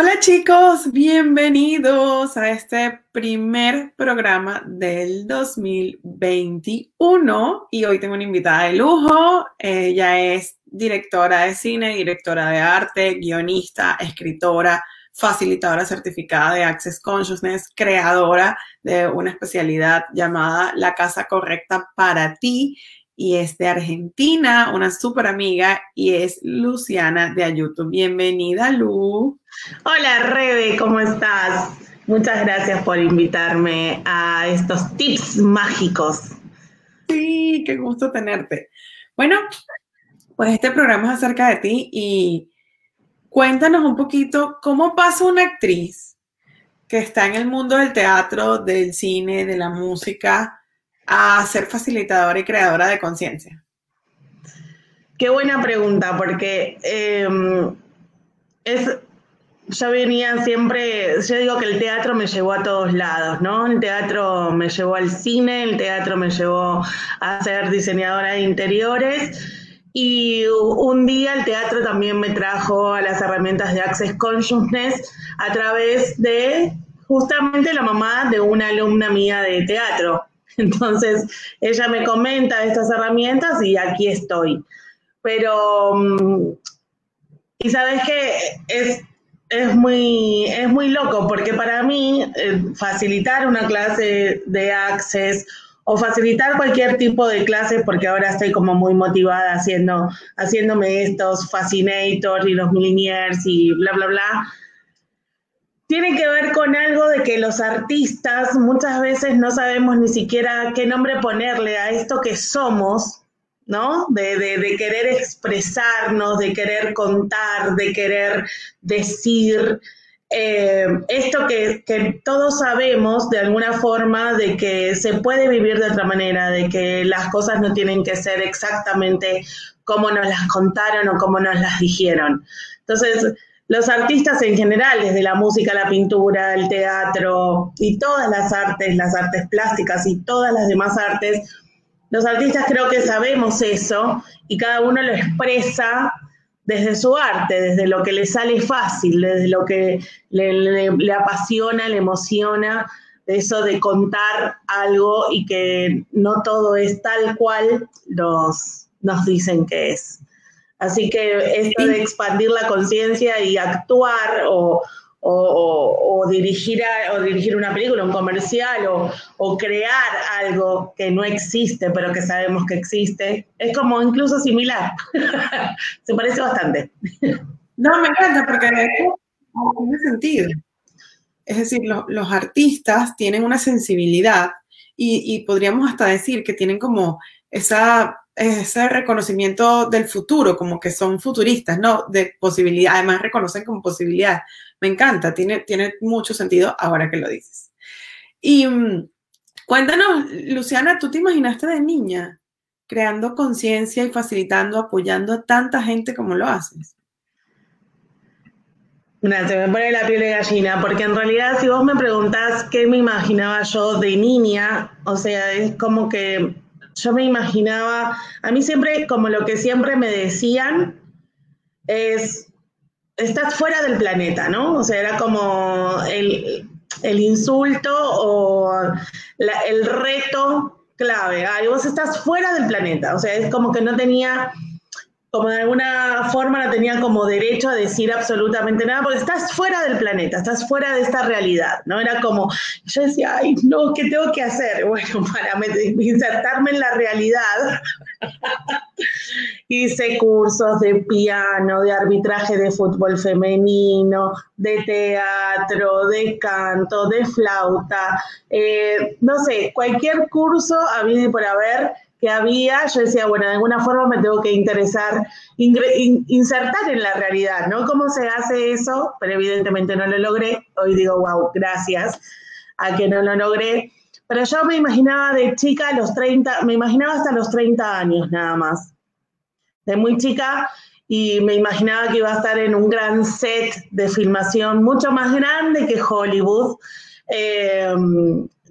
Hola chicos, bienvenidos a este primer programa del 2021 y hoy tengo una invitada de lujo. Ella es directora de cine, directora de arte, guionista, escritora, facilitadora certificada de Access Consciousness, creadora de una especialidad llamada La Casa Correcta para ti y es de Argentina, una súper amiga y es Luciana de Ayuto. Bienvenida, Lu. Hola, Rebe, ¿cómo estás? Muchas gracias por invitarme a estos tips mágicos. Sí, qué gusto tenerte. Bueno, pues este programa es acerca de ti y cuéntanos un poquito cómo pasa una actriz que está en el mundo del teatro, del cine, de la música, a ser facilitadora y creadora de conciencia? Qué buena pregunta, porque em, es, yo venía siempre, yo digo que el teatro me llevó a todos lados, ¿no? El teatro me llevó al cine, el teatro me llevó a ser diseñadora de interiores. Y un día el teatro también me trajo a las herramientas de Access Consciousness a través de justamente la mamá de una alumna mía de teatro. Entonces, ella me comenta estas herramientas y aquí estoy. Pero, mm, y sabes que es, es, muy, es muy loco, porque para mí eh, facilitar una clase de Access o facilitar cualquier tipo de clase, porque ahora estoy como muy motivada haciendo, haciéndome estos fascinators y los millionaires y bla, bla, bla, tiene que ver con algo de que los artistas muchas veces no sabemos ni siquiera qué nombre ponerle a esto que somos, ¿no? De, querer expresarnos, de querer contar, de querer decir. Eh, esto que, que, todos sabemos de alguna forma de que se puede vivir de otra manera, de que las cosas no tienen que ser exactamente como nos las contaron o como nos las dijeron. Entonces, los artistas en general, desde la música, la pintura, el teatro y todas las artes, las artes plásticas y todas las demás artes, los artistas creo que sabemos eso y cada uno lo expresa desde su arte, desde lo que le sale fácil, desde lo que le, apasiona, le emociona, eso de contar algo y que no todo es tal cual nos, nos dicen que es. Así que esto de expandir la conciencia y actuar o, dirigir o dirigir una película, un comercial o, crear algo que no existe pero que sabemos que existe, es como incluso similar. Se parece bastante. No, me encanta porque tiene sentido. Es decir, los artistas tienen una sensibilidad y podríamos hasta decir que tienen como esa ese reconocimiento del futuro, como que son futuristas, ¿no? De posibilidad, además reconocen como posibilidad. Me encanta, tiene, tiene mucho sentido ahora que lo dices. Y mm, cuéntanos, Luciana, ¿tú te imaginaste de niña creando conciencia y facilitando, apoyando a tanta gente como lo haces? Mira, se me pone la piel de gallina, porque en realidad si vos me preguntás qué me imaginaba yo de niña, o sea, es como que yo me imaginaba, a mí siempre, como lo que siempre me decían, es, estás fuera del planeta, ¿no? O sea, era como el, insulto o el reto clave. Ay, vos estás fuera del planeta. O sea, es como que no tenía como de alguna forma no tenía como derecho a decir absolutamente nada, porque estás fuera del planeta, estás fuera de esta realidad, ¿no? Era como, yo decía, ay, no, ¿qué tengo que hacer? Bueno, para insertarme en la realidad, hice cursos de piano, de arbitraje de fútbol femenino, de teatro, de canto, de flauta, eh, no sé, cualquier curso habido por haber que había, yo decía, bueno, de alguna forma me tengo que interesar, insertar en la realidad, ¿no? ¿Cómo se hace eso? Pero evidentemente no lo logré. Hoy digo, wow, gracias a que no lo logré. pero yo me imaginaba de chica los 30, me imaginaba hasta los 30 años nada más. De muy chica y me imaginaba que iba a estar en un gran set de filmación mucho más grande que Hollywood, eh,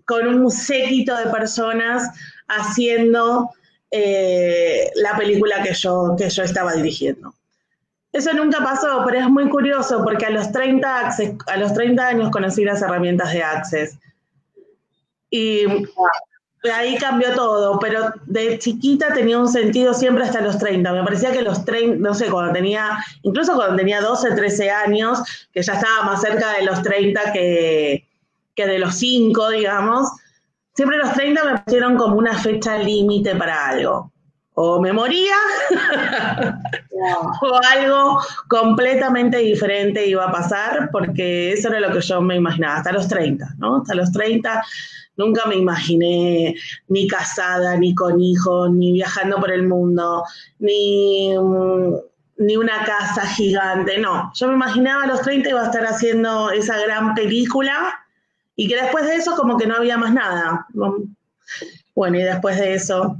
con un séquito de personas haciendo eh, la película que yo, que yo estaba dirigiendo. Eso nunca pasó, pero es muy curioso porque a los 30, a los 30 años conocí las herramientas de Access. Y ahí cambió todo, pero de chiquita tenía un sentido siempre hasta los 30. Me parecía que los 30, no sé, cuando tenía, incluso cuando tenía 12, 13 años, que ya estaba más cerca de los 30 que, que de los 5, digamos, siempre los 30 me pusieron como una fecha límite para algo. O me moría, o algo completamente diferente iba a pasar, porque eso era lo que yo me imaginaba, hasta los 30, ¿no? Hasta los 30 Nunca me imaginé ni casada, ni con hijos, ni viajando por el mundo, ni, ni una casa gigante. No, yo me imaginaba a los 30 iba a estar haciendo esa gran película y que después de eso como que no había más nada. Bueno, y después de eso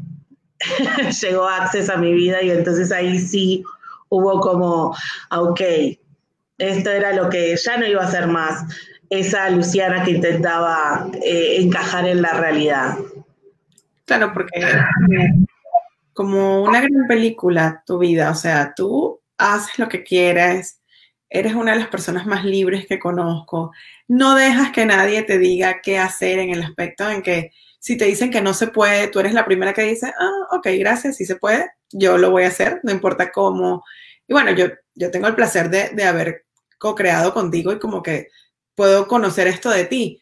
llegó Access a mi vida y entonces ahí sí hubo como, ok, esto era lo que ya no iba a ser más esa Luciana que intentaba eh, encajar en la realidad. Claro, porque como una gran película, tu vida, o sea, tú haces lo que quieres, eres una de las personas más libres que conozco, no dejas que nadie te diga qué hacer en el aspecto en que si te dicen que no se puede, tú eres la primera que dice, ah, ok, gracias, si se puede, yo lo voy a hacer, no importa cómo. Y bueno, yo, yo tengo el placer de, de haber co-creado contigo y como que puedo conocer esto de ti.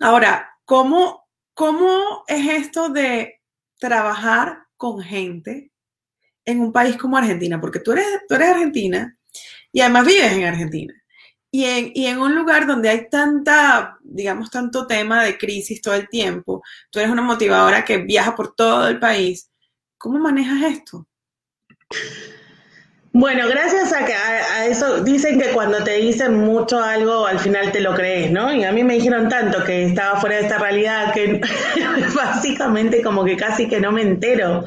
Ahora, ¿cómo, cómo es esto de trabajar con gente en un país como Argentina? Porque tú eres, tú eres argentina y además vives en Argentina. Y en, y en, un lugar donde hay tanta, digamos, tanto tema de crisis todo el tiempo, tú eres una motivadora que viaja por todo el país. ¿Cómo manejas esto? Bueno, gracias a, que, a, eso, dicen que cuando te dicen mucho algo, al final te lo crees, ¿no? Y a mí me dijeron tanto que estaba fuera de esta realidad que básicamente como que casi que no me entero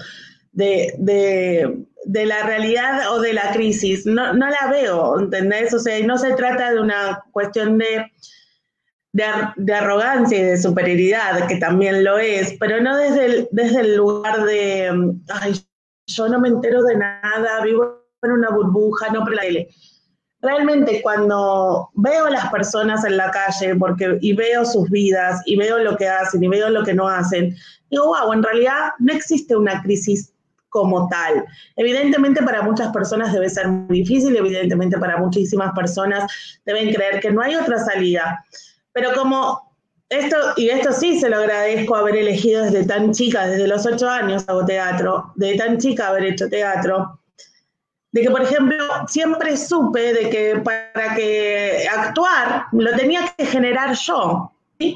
de, de, la realidad o de la crisis. No, no la veo, ¿entendés? O sea, no se trata de una cuestión de, de, arrogancia y de superioridad, que también lo es, pero no desde el, desde el lugar de, ay, yo no me entero de nada, vivo en una burbuja, no pero Realmente cuando veo a las personas en la calle porque, y veo sus vidas y veo lo que hacen y veo lo que no hacen, digo, wow, en realidad no existe una crisis como tal. Evidentemente para muchas personas debe ser muy difícil, evidentemente para muchísimas personas deben creer que no hay otra salida. Pero como esto, y esto sí se lo agradezco haber elegido desde tan chica, desde los ocho años hago teatro, de tan chica haber hecho teatro, de que, por ejemplo, siempre supe de que para que actuar lo tenía que generar yo.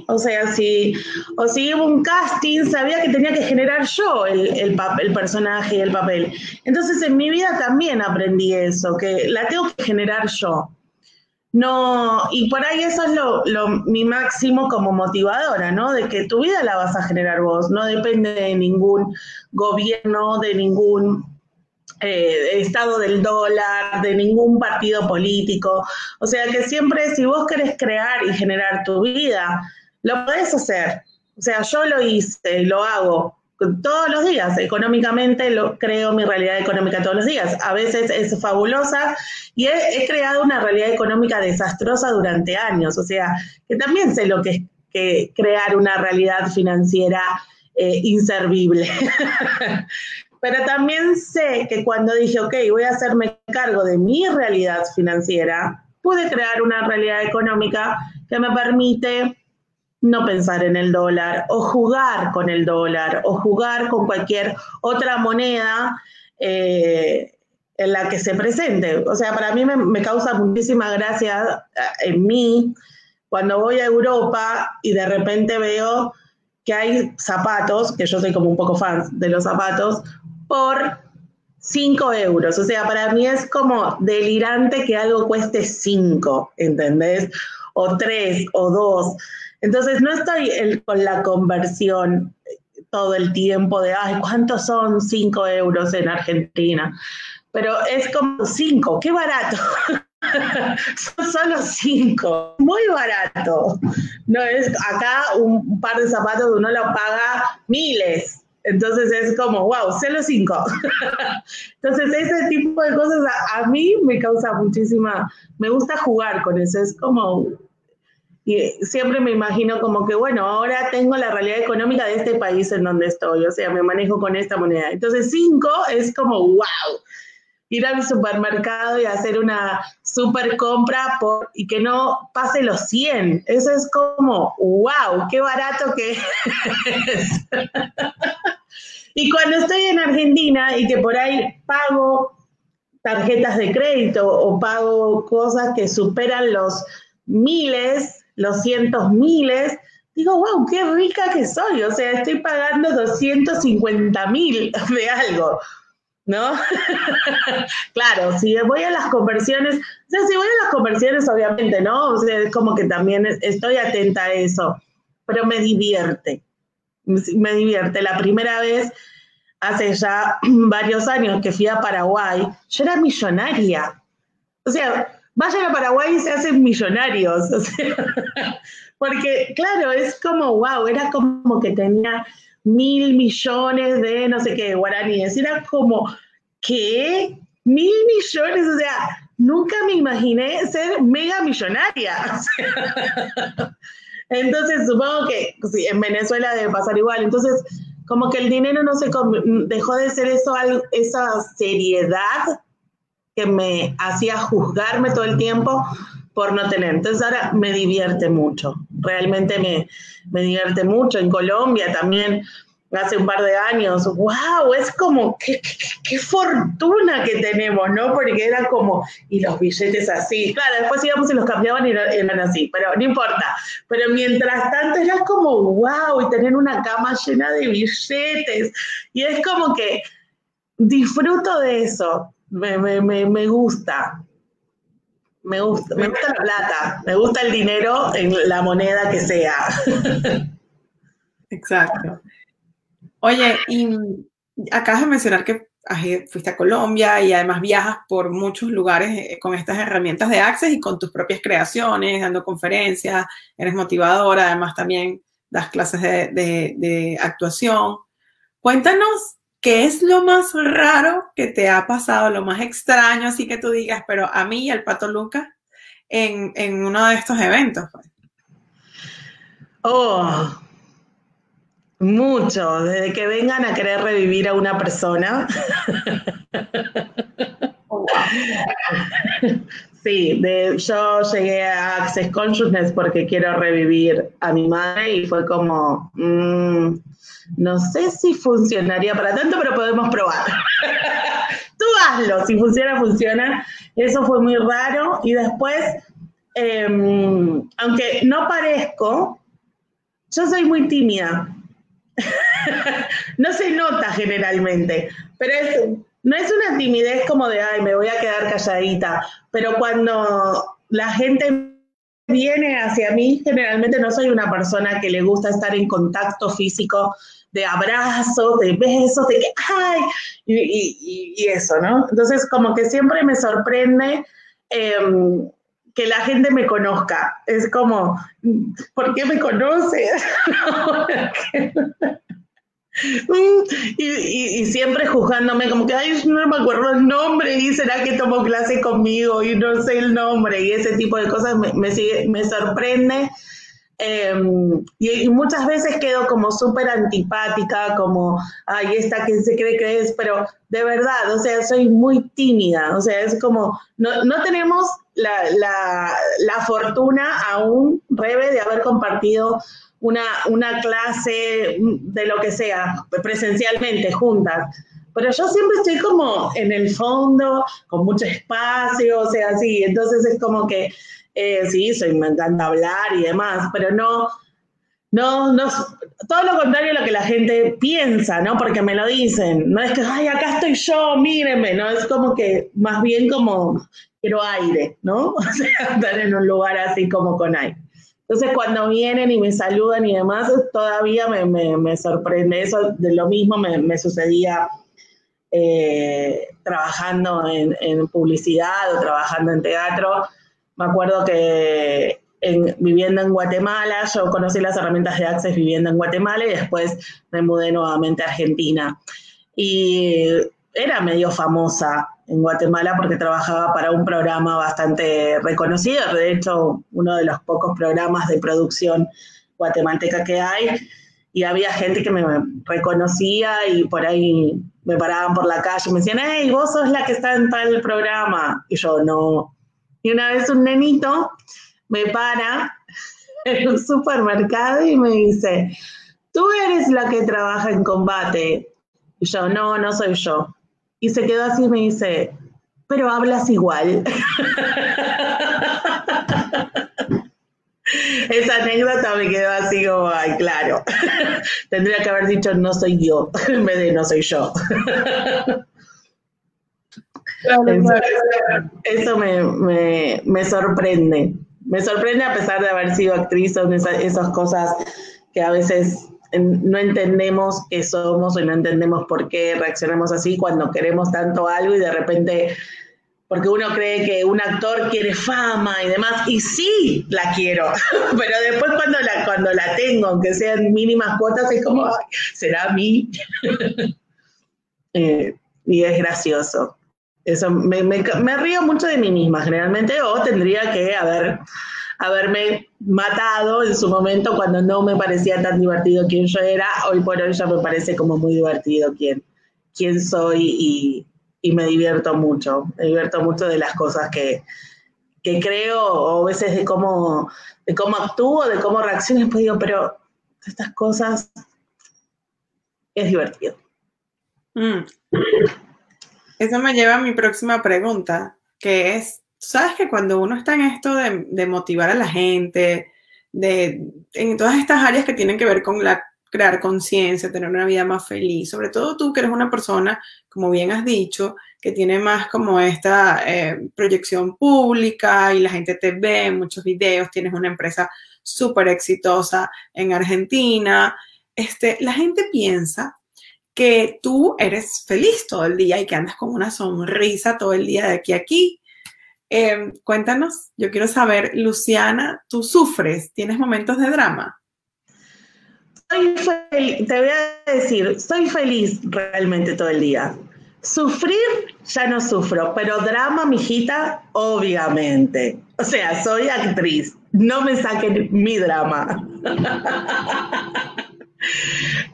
O sea, si, o si hubo un casting, sabía que tenía que generar yo el, el, el personaje y el papel. Entonces en mi vida también aprendí eso, que la tengo que generar yo. No, y por ahí eso es lo, lo, mi máximo como motivadora, ¿no? De que tu vida la vas a generar vos, no depende de ningún gobierno, de ningún eh, estado del dólar, de ningún partido político. O sea que siempre si vos querés crear y generar tu vida, lo podés hacer. O sea, yo lo hice, lo hago todos los días. Económicamente lo creo mi realidad económica todos los días. A veces es fabulosa y he, creado una realidad económica desastrosa durante años. O sea, que también sé lo que es crear una realidad financiera eh, inservible. Pero también sé que cuando dije, ok, voy a hacerme cargo de mi realidad financiera, pude crear una realidad económica que me permite no pensar en el dólar o jugar con el dólar o jugar con cualquier otra moneda eh, en la que se presente. O sea, para mí me, me causa muchísima gracia eh, en mí cuando voy a Europa y de repente veo que hay zapatos, que yo soy como un poco fan de los zapatos, por 5 euros. O sea, para mí es como delirante que algo cueste 5, ¿entendés? O 3 o 2. Entonces no estoy con la conversión todo el tiempo de, ay, ¿cuántos son 5 euros en Argentina? Pero es como 5, qué barato. son solo 5, muy barato. No es acá un par de zapatos uno lo paga miles. Entonces es como, wow, solo cinco. Entonces ese tipo de cosas a, mí me causa muchísima, me gusta jugar con eso, es como, y siempre me imagino como que, bueno, ahora tengo la realidad económica de este país en donde estoy, o sea, me manejo con esta moneda. Entonces cinco es como, wow, ir al supermercado y hacer una super compra por, y que no pase los 100. Eso es como, wow, qué barato que es. y cuando estoy en Argentina y que por ahí pago tarjetas de crédito o pago cosas que superan los miles, los cientos miles, digo, wow, qué rica que soy. O sea, estoy pagando 250 mil de algo. ¿No? claro, si voy a las conversiones, o sea, si voy a las conversiones, obviamente, ¿no? O sea, es como que también estoy atenta a eso, pero me divierte, me divierte. La primera vez, hace ya varios años que fui a Paraguay, yo era millonaria. O sea, vayan a Paraguay y se hacen millonarios. Porque, claro, es como, wow, era como que tenía mil millones de no sé qué guaraníes. Era como, ¿qué? Mil millones, o sea, nunca me imaginé ser mega millonaria. Entonces, supongo que en Venezuela debe pasar igual. Entonces, como que el dinero no se dejó de ser eso, esa seriedad que me hacía juzgarme todo el tiempo por no tener. Entonces ahora me divierte mucho, realmente me, me divierte mucho. En Colombia también, hace un par de años, wow, es como, qué, qué, fortuna que tenemos, ¿no? Porque era como, y los billetes así. Claro, después íbamos y los cambiaban y eran así, pero no importa. Pero mientras tanto era como, wow, y tener una cama llena de billetes. Y es como que disfruto de eso, me, me, me, me gusta. Me gusta, me gusta la plata, me gusta el dinero en la moneda que sea. Exacto. Oye, y acabas de mencionar que fuiste a Colombia y además viajas por muchos lugares eh, con estas herramientas de Access y con tus propias creaciones, dando conferencias, eres motivadora, además también das clases de, de actuación. Cuéntanos ¿Qué es lo más raro que te ha pasado, lo más extraño, así que tú digas, pero a mí y al Pato Lucas en, en uno de estos eventos? Pues? Oh, mucho, desde que vengan a querer revivir a una persona. Sí, yo llegué a Access Consciousness porque quiero revivir a mi madre y fue como, mm, no sé si funcionaría para tanto, pero podemos probar. Tú hazlo, si funciona, funciona. Eso fue muy raro. Y después, em, aunque no parezco, yo soy muy tímida. no se nota generalmente, pero no es una timidez como de, ay, me voy a quedar calladita, pero cuando la gente viene hacia mí, generalmente no soy una persona que le gusta estar en contacto físico, de abrazos, de besos, de que, ay, y, eso, ¿no? Entonces, como que siempre me sorprende em, que la gente me conozca. Es como, ¿por qué me conoces? y, siempre juzgándome como que, ay, no me acuerdo el nombre y será que tomó clase conmigo y no sé el nombre y ese tipo de cosas me, me, me sorprende. Em, y, muchas veces quedo como súper antipática, como, ay, esta que se cree que es, pero de verdad, o sea, soy muy tímida, o sea, es como, no, no tenemos la, la, la fortuna aún, Rebe, de haber compartido una, una clase de lo que sea, presencialmente, juntas. Pero yo siempre estoy como en el fondo, con mucho espacio, o sea, así. Entonces es como que, eh, sí, soy, me encanta hablar y demás, pero no, no, no, todo lo contrario a lo que la gente piensa, ¿no? Porque me lo dicen. No es que, ay, acá estoy yo, mírenme, ¿no? Es como que más bien como quiero aire, ¿no? O sea, estar en un lugar así como con aire. Entonces, cuando vienen y me saludan y demás, todavía me, sorprende. Eso de lo mismo me, sucedía eh, trabajando en, en publicidad o trabajando en teatro. Me acuerdo que viviendo en Guatemala, yo conocí las herramientas de Access viviendo en Guatemala y después me mudé nuevamente a Argentina. Y era medio famosa en Guatemala porque trabajaba para un programa bastante reconocido, de hecho uno de los pocos programas de producción guatemalteca que hay, y había gente que me reconocía y por ahí me paraban por la calle y me decían, hey, vos sos la que está en tal programa, y yo no. Y una vez un nenito me para en un supermercado y me dice, tú eres la que trabaja en combate. Y yo, no, no soy yo. Y se quedó así y me dice, pero hablas igual. Esa anécdota me quedó así como, ay, claro. Tendría que haber dicho, no soy yo, en vez de no soy yo. Eso, me, me sorprende me sorprende a pesar de haber sido actriz, son esas, cosas que a veces no entendemos qué somos o no entendemos por qué reaccionamos así cuando queremos tanto algo y de repente, porque uno cree que un actor quiere fama y demás, y sí la quiero, pero después cuando la, cuando la tengo, aunque sean mínimas cuotas, es como, ¿será a mí? Eh, y es gracioso. Eso, me, río mucho de mí misma generalmente, o tendría que haber, haberme matado en su momento cuando no me parecía tan divertido quien yo era. Hoy por hoy ya me parece como muy divertido quién, quién soy y, me divierto mucho. Me divierto mucho de las cosas que, creo, o a veces de cómo, de cómo actúo, de cómo reacciono, pues digo, pero estas cosas es divertido. Mm. Eso me lleva a mi próxima pregunta, que es, ¿sabes que cuando uno está en esto de, motivar a la gente, de, en todas estas áreas que tienen que ver con la, crear conciencia, tener una vida más feliz, sobre todo tú que eres una persona, como bien has dicho, que tiene más como esta eh, proyección pública y la gente te ve muchos videos, tienes una empresa súper exitosa en Argentina, este, la gente piensa que tú eres feliz todo el día y que andas con una sonrisa todo el día de aquí a aquí. Em, cuéntanos, yo quiero saber, Luciana, ¿tú sufres? ¿Tienes momentos de drama? Soy feliz, te voy a decir, soy feliz realmente todo el día. Sufrir ya no sufro, pero drama, mijita, obviamente. O sea, soy actriz, no me saquen mi drama.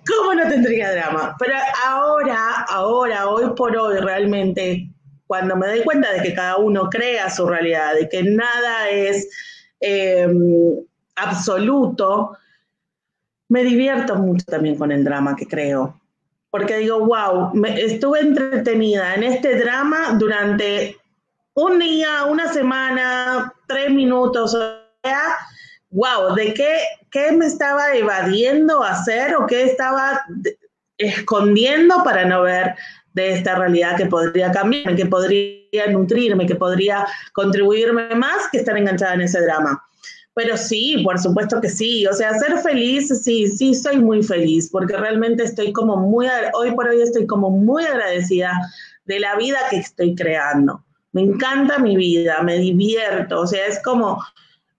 ¿Cómo no tendría drama? Pero ahora, ahora, hoy por hoy, realmente, cuando me doy cuenta de que cada uno crea su realidad, de que nada es em, absoluto, me divierto mucho también con el drama que creo. Porque digo, wow, estuve entretenida en este drama durante un día, una semana, tres minutos, o sea, wow, ¿de qué, qué me estaba evadiendo hacer o qué estaba escondiendo para no ver de esta realidad que podría cambiarme, que podría nutrirme, que podría contribuirme más que estar enganchada en ese drama? Pero sí, por supuesto que sí. O sea, ser feliz, sí, sí, soy muy feliz, porque realmente estoy como muy, hoy por hoy estoy como muy agradecida de la vida que estoy creando. Me encanta mi vida, me divierto, o sea, es como,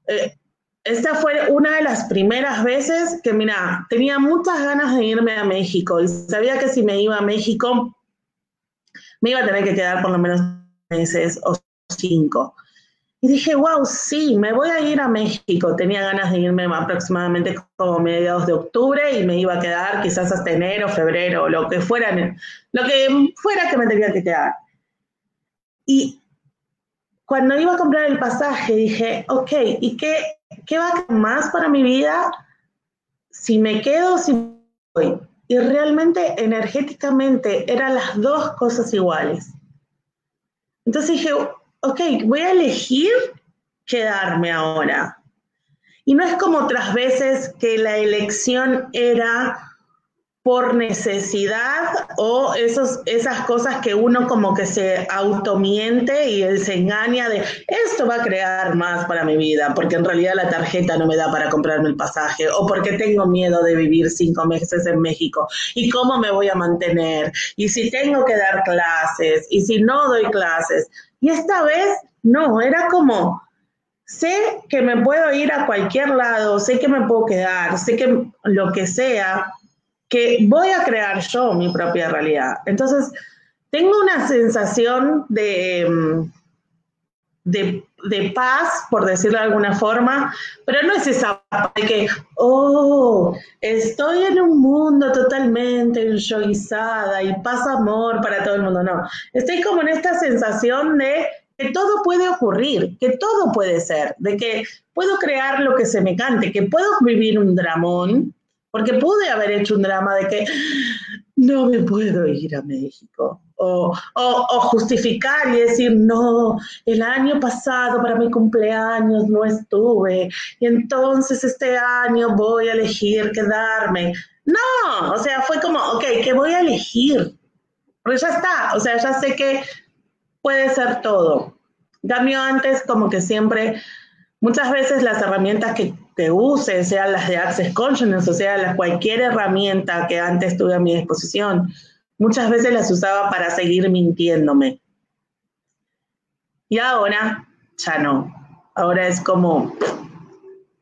eh, esta fue una de las primeras veces que, mira, tenía muchas ganas de irme a México y sabía que si me iba a México me iba a tener que quedar por lo menos meses o cinco. Y dije, wow, sí, me voy a ir a México. Tenía ganas de irme aproximadamente como mediados de octubre y me iba a quedar quizás hasta enero, febrero, lo que fuera, lo que fuera que me tenía que quedar. Y cuando iba a comprar el pasaje dije, ok, ¿y qué, ¿qué va a más para mi vida si me quedo, si voy? Y realmente energéticamente eran las dos cosas iguales. Entonces dije, ok, voy a elegir quedarme ahora. Y no es como otras veces que la elección era por necesidad o esos, esas cosas que uno como que se automiente y se engaña de esto va a crear más para mi vida, porque en realidad la tarjeta no me da para comprarme el pasaje o porque tengo miedo de vivir cinco meses en México y cómo me voy a mantener y si tengo que dar clases y si no doy clases. Y esta vez no, era como, sé que me puedo ir a cualquier lado, sé que me puedo quedar, sé que lo que sea, que voy a crear yo mi propia realidad. Entonces, tengo una sensación de, mm, de, de, paz, por decirlo de alguna forma, pero no es esa de que, oh, estoy en un mundo totalmente enjoyizada y paz amor para todo el mundo. No, estoy como en esta sensación de que todo puede ocurrir, que todo puede ser, de que puedo crear lo que se me cante, que puedo vivir un dramón, porque pude haber hecho un drama de que no me puedo ir a México. O, justificar y decir, no, el año pasado para mi cumpleaños no estuve y entonces este año voy a elegir quedarme. No, o sea, fue como, ok, ¿qué voy a elegir? Pero ya está, o sea, ya sé que puede ser todo. Cambio antes como que siempre, muchas veces las herramientas que use, sean las de Access Consciousness, o sea, cualquier herramienta que antes tuve a mi disposición, muchas veces las usaba para seguir mintiéndome. Y ahora ya no. Ahora es como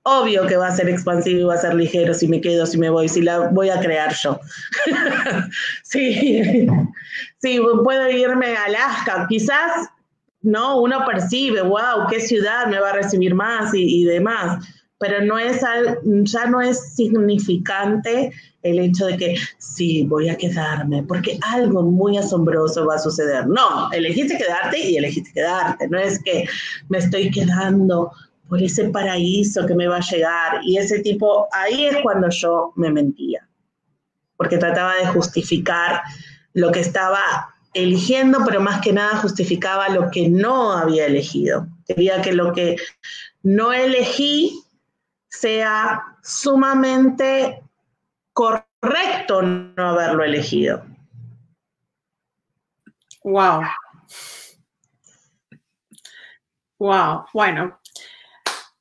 obvio que va a ser expansivo y va a ser ligero si me quedo, si me voy, si la voy a crear yo. sí, sí, puedo irme a Alaska, quizás, no, uno percibe, wow, qué ciudad me va a recibir más y, y demás pero no es ya no es significante el hecho de que sí, voy a quedarme, porque algo muy asombroso va a suceder. No, elegiste quedarte y elegiste quedarte, no es que me estoy quedando por ese paraíso que me va a llegar y ese tipo, ahí es cuando yo me mentía, porque trataba de justificar lo que estaba eligiendo, pero más que nada justificaba lo que no había elegido. Quería que lo que no elegí sea sumamente correcto no haberlo elegido. Wow. Wow, bueno.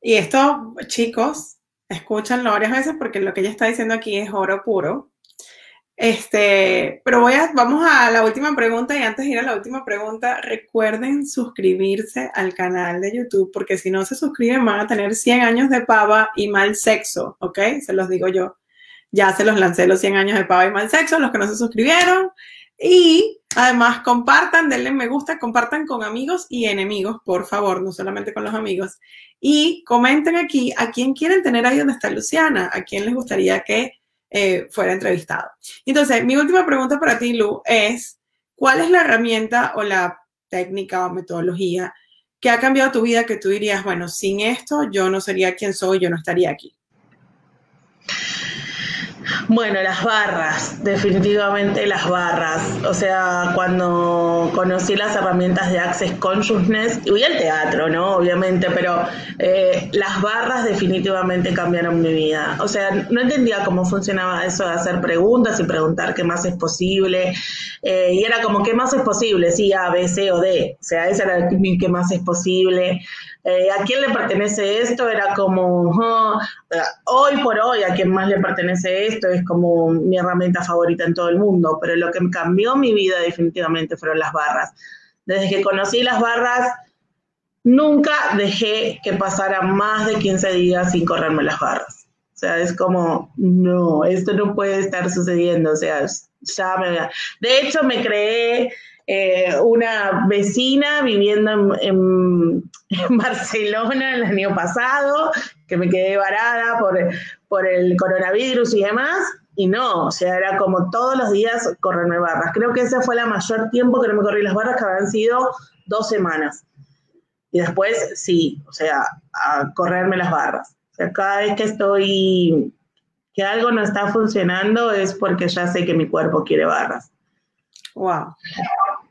Y esto, chicos, escúchanlo varias veces porque lo que ella está diciendo aquí es oro puro. Este, pero voy a, vamos a la última pregunta y antes de ir a la última pregunta, recuerden suscribirse al canal de YouTube porque si no se suscriben van a tener 100 años de pava y mal sexo, ¿ok? Se los digo yo. Ya se los lancé los 100 años de pava y mal sexo, los que no se suscribieron. Y además compartan, denle me gusta, compartan con amigos y enemigos, por favor, no solamente con los amigos. Y comenten aquí a quién quieren tener ahí donde está Luciana, a quién les gustaría que eh, fuera entrevistado. Entonces, mi última pregunta para ti, Lu, es, ¿cuál es la herramienta o la técnica o metodología que ha cambiado tu vida que tú dirías, bueno, sin esto yo no sería quien soy, yo no estaría aquí? Bueno, las barras, definitivamente las barras. O sea, cuando conocí las herramientas de Access Consciousness, y el teatro, ¿no? Obviamente, pero eh, las barras definitivamente cambiaron mi vida. O sea, no entendía cómo funcionaba eso de hacer preguntas y preguntar qué más es posible. Eh, y era como, ¿qué más es posible? Sí, A, B, C o D. O sea, ese era el qué más es posible. Eh, ¿A quién le pertenece esto? Era como, hoy por hoy, a quién más le pertenece esto es como mi herramienta favorita en todo el mundo, pero lo que cambió mi vida definitivamente fueron las barras. Desde que conocí las barras, nunca dejé que pasara más de 15 días sin correrme las barras. O sea, es como, no, esto no puede estar sucediendo. O sea, ya me... De hecho, me creé eh, una vecina viviendo en, Barcelona el año pasado, que me quedé varada por, por el coronavirus y demás, y no, o sea, era como todos los días correrme barras. Creo que ese fue el mayor tiempo que no me corrí las barras, que habían sido dos semanas. Y después, sí, o sea, a correrme las barras. O sea, cada vez que estoy, que algo no está funcionando es porque ya sé que mi cuerpo quiere barras. Wow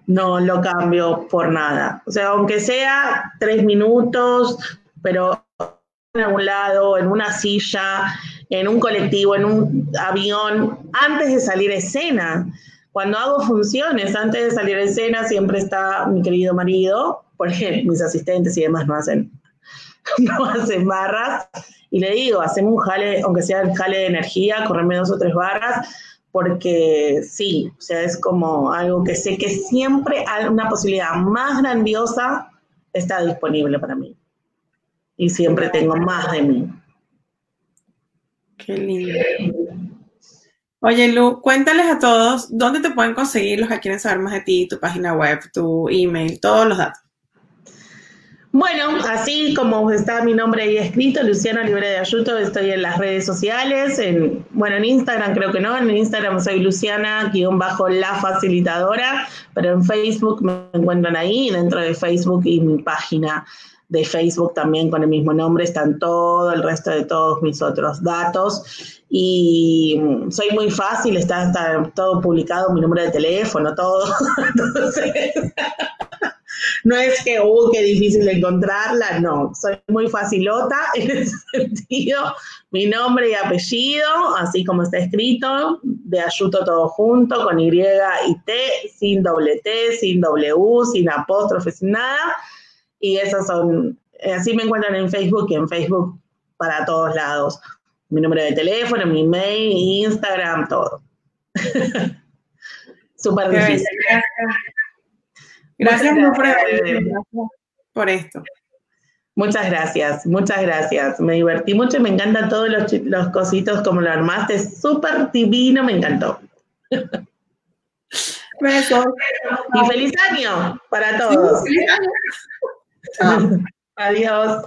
no lo cambio por nada. O sea, aunque sea tres minutos, pero en algún lado, en una silla, en un colectivo, en un avión, antes de salir a escena. Cuando hago funciones, antes de salir a escena, siempre está mi querido marido, porque mis asistentes y demás no hacen, no hacen barras. Y le digo, hacemos un jale, aunque sea el jale de energía, correrme dos o tres barras, porque sí, o sea, es como algo que sé que siempre hay una posibilidad más grandiosa está disponible para mí. Y siempre tengo más de mí. Qué lindo. Oye, Lu, cuéntales a todos dónde te pueden conseguir los que quieren saber más de ti, tu página web, tu email, todos los datos. Bueno, así como está mi nombre ahí escrito, Luciana Libre de Ayuto, estoy en las redes sociales, en, bueno, en Instagram creo que no, en Instagram soy Luciana-la facilitadora, pero en Facebook me encuentran ahí, dentro de Facebook y mi página de Facebook también con el mismo nombre están todo el resto de todos mis otros datos y soy muy fácil, está, está todo publicado, mi número de teléfono, todo. Entonces, no es que, uy, qué difícil encontrarla, no, soy muy facilota en ese sentido, mi nombre y apellido, así como está escrito, de Ayuto todo junto, con Y y T, sin doble T, sin W, sin apóstrofe, sin nada, y esas son, así me encuentran en Facebook y en Facebook para todos lados. Mi número de teléfono, mi mail, Instagram, todo. Súper difícil. Gracias, por, esto. Muchas gracias, muchas gracias. Me divertí mucho y me encantan todos los, los cositos como lo armaste. Súper divino, me encantó. Besos. Y feliz año para todos. feliz año. Adiós.